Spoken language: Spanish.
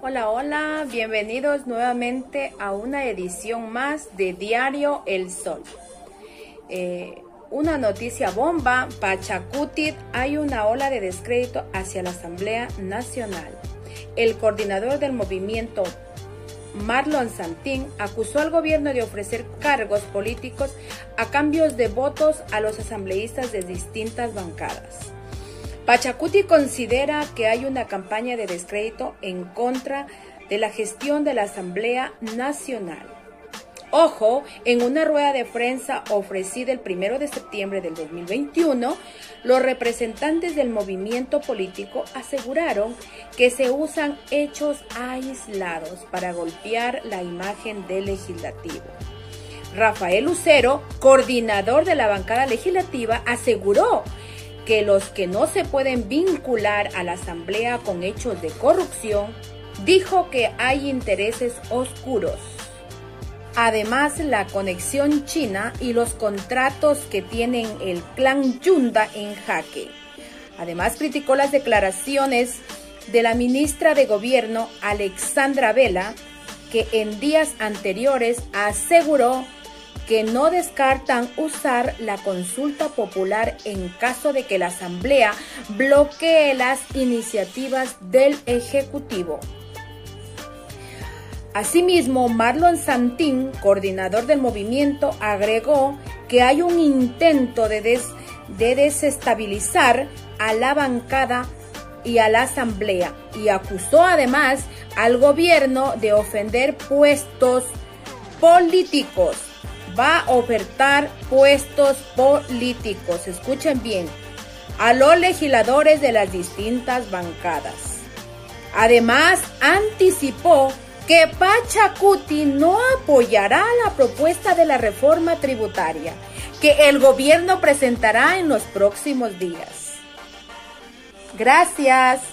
Hola, hola, bienvenidos nuevamente a una edición más de Diario El Sol. Eh, una noticia bomba, Pachacutit, hay una ola de descrédito hacia la Asamblea Nacional. El coordinador del movimiento, Marlon Santín, acusó al gobierno de ofrecer cargos políticos a cambios de votos a los asambleístas de distintas bancadas. Pachacuti considera que hay una campaña de descrédito en contra de la gestión de la Asamblea Nacional. Ojo, en una rueda de prensa ofrecida el primero de septiembre del 2021, los representantes del movimiento político aseguraron que se usan hechos aislados para golpear la imagen del legislativo. Rafael Lucero, coordinador de la bancada legislativa, aseguró que los que no se pueden vincular a la Asamblea con hechos de corrupción, dijo que hay intereses oscuros. Además, la conexión china y los contratos que tienen el clan Yunda en jaque. Además, criticó las declaraciones de la ministra de Gobierno, Alexandra Vela, que en días anteriores aseguró que no descartan usar la consulta popular en caso de que la Asamblea bloquee las iniciativas del Ejecutivo. Asimismo, Marlon Santín, coordinador del movimiento, agregó que hay un intento de, de desestabilizar a la bancada y a la asamblea y acusó además al gobierno de ofender puestos políticos va a ofertar puestos políticos, escuchen bien, a los legisladores de las distintas bancadas. Además, anticipó que Pachacuti no apoyará la propuesta de la reforma tributaria que el gobierno presentará en los próximos días. Gracias.